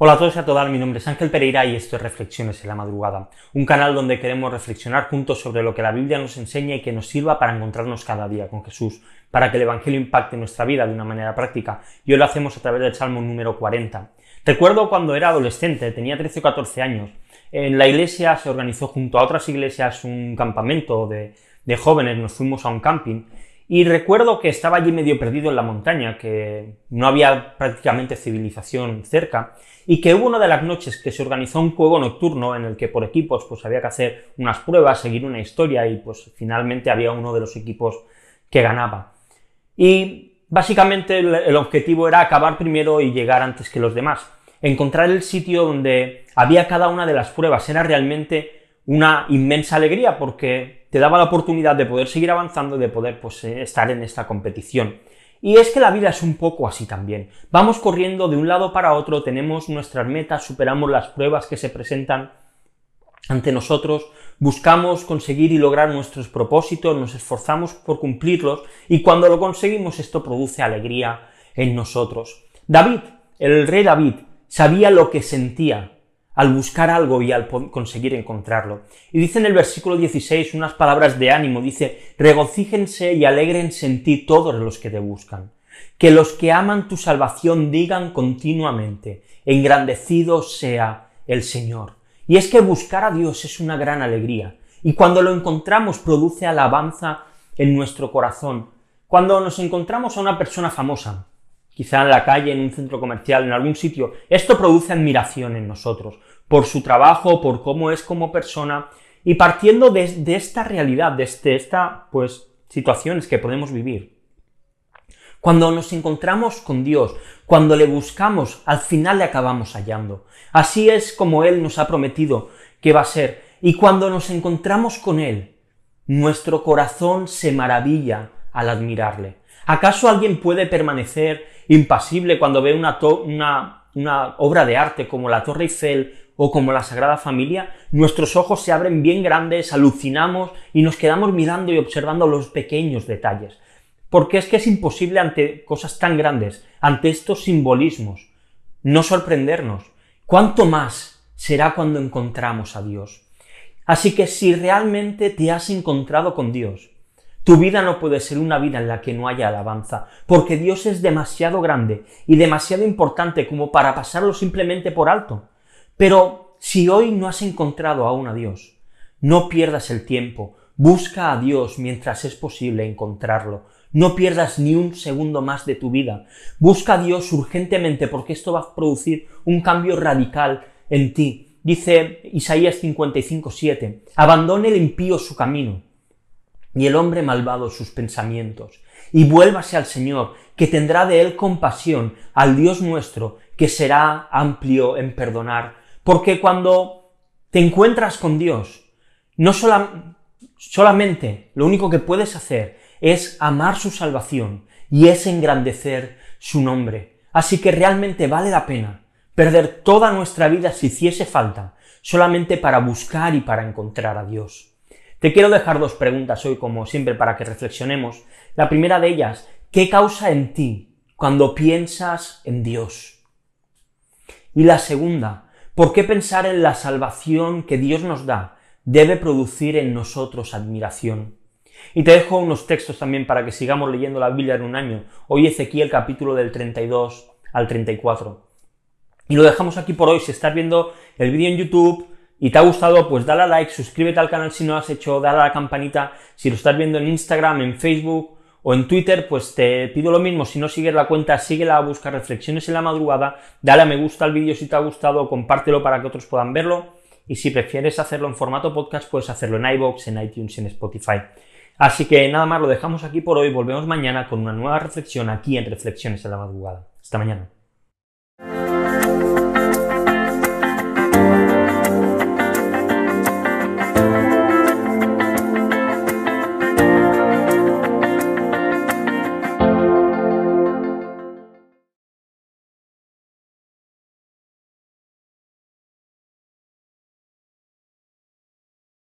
Hola a todos y a todas, mi nombre es Ángel Pereira y esto es Reflexiones en la Madrugada, un canal donde queremos reflexionar juntos sobre lo que la Biblia nos enseña y que nos sirva para encontrarnos cada día con Jesús, para que el Evangelio impacte nuestra vida de una manera práctica, y hoy lo hacemos a través del Salmo número 40. Recuerdo cuando era adolescente, tenía 13 o 14 años, en la iglesia se organizó junto a otras iglesias un campamento de, de jóvenes, nos fuimos a un camping, y recuerdo que estaba allí medio perdido en la montaña, que no había prácticamente civilización cerca, y que hubo una de las noches que se organizó un juego nocturno en el que por equipos pues había que hacer unas pruebas, seguir una historia y pues finalmente había uno de los equipos que ganaba. Y básicamente el, el objetivo era acabar primero y llegar antes que los demás. Encontrar el sitio donde había cada una de las pruebas era realmente una inmensa alegría porque te daba la oportunidad de poder seguir avanzando de poder pues, eh, estar en esta competición. Y es que la vida es un poco así también. Vamos corriendo de un lado para otro, tenemos nuestras metas, superamos las pruebas que se presentan ante nosotros, buscamos conseguir y lograr nuestros propósitos, nos esforzamos por cumplirlos y cuando lo conseguimos esto produce alegría en nosotros. David, el rey David, sabía lo que sentía al buscar algo y al conseguir encontrarlo. Y dice en el versículo 16 unas palabras de ánimo, dice, regocíjense y alegrense en ti todos los que te buscan. Que los que aman tu salvación digan continuamente, engrandecido sea el Señor. Y es que buscar a Dios es una gran alegría. Y cuando lo encontramos produce alabanza en nuestro corazón. Cuando nos encontramos a una persona famosa, quizá en la calle, en un centro comercial, en algún sitio, esto produce admiración en nosotros, por su trabajo, por cómo es como persona, y partiendo de, esta realidad, de este, esta, pues, situaciones que podemos vivir. Cuando nos encontramos con Dios, cuando le buscamos, al final le acabamos hallando. Así es como Él nos ha prometido que va a ser. Y cuando nos encontramos con Él, nuestro corazón se maravilla al admirarle. ¿Acaso alguien puede permanecer impasible cuando ve una, una, obra de arte como la Torre Eiffel o como la Sagrada Familia? Nuestros ojos se abren bien grandes, alucinamos y nos quedamos mirando y observando los pequeños detalles. Porque es que es imposible ante cosas tan grandes, ante estos simbolismos, no sorprendernos. ¿Cuánto más será cuando encontramos a Dios? Así que si realmente te has encontrado con Dios, tu vida no puede ser una vida en la que no haya alabanza, porque Dios es demasiado grande y demasiado importante como para pasarlo simplemente por alto. Pero si hoy no has encontrado aún a Dios, no pierdas el tiempo, busca a Dios mientras es posible encontrarlo. No pierdas ni un segundo más de tu vida. Busca a Dios urgentemente porque esto va a producir un cambio radical en ti. Dice Isaías 55:7, abandone el impío su camino y el hombre malvado sus pensamientos, y vuélvase al Señor, que tendrá de él compasión, al Dios nuestro, que será amplio en perdonar. Porque cuando te encuentras con Dios, no solamente lo único que puedes hacer es amar su salvación y es engrandecer su nombre. Así que realmente vale la pena perder toda nuestra vida si hiciese falta, solamente para buscar y para encontrar a Dios. Te quiero dejar dos preguntas hoy, como siempre, para que reflexionemos. La primera de ellas, ¿qué causa en ti cuando piensas en Dios? Y la segunda, ¿por qué pensar en la salvación que Dios nos da debe producir en nosotros admiración? Y te dejo unos textos también para que sigamos leyendo la Biblia en un año. Hoy Ezequiel capítulo del 32 al 34. Y lo dejamos aquí por hoy. Si estás viendo el vídeo en YouTube, y te ha gustado, pues dale a like, suscríbete al canal si no lo has hecho, dale a la campanita. Si lo estás viendo en Instagram, en Facebook o en Twitter, pues te pido lo mismo. Si no sigues la cuenta, síguela a buscar reflexiones en la madrugada. Dale a me gusta al vídeo si te ha gustado, compártelo para que otros puedan verlo. Y si prefieres hacerlo en formato podcast, puedes hacerlo en iBox, en iTunes, en Spotify. Así que nada más, lo dejamos aquí por hoy. Volvemos mañana con una nueva reflexión aquí en Reflexiones en la madrugada. Hasta mañana.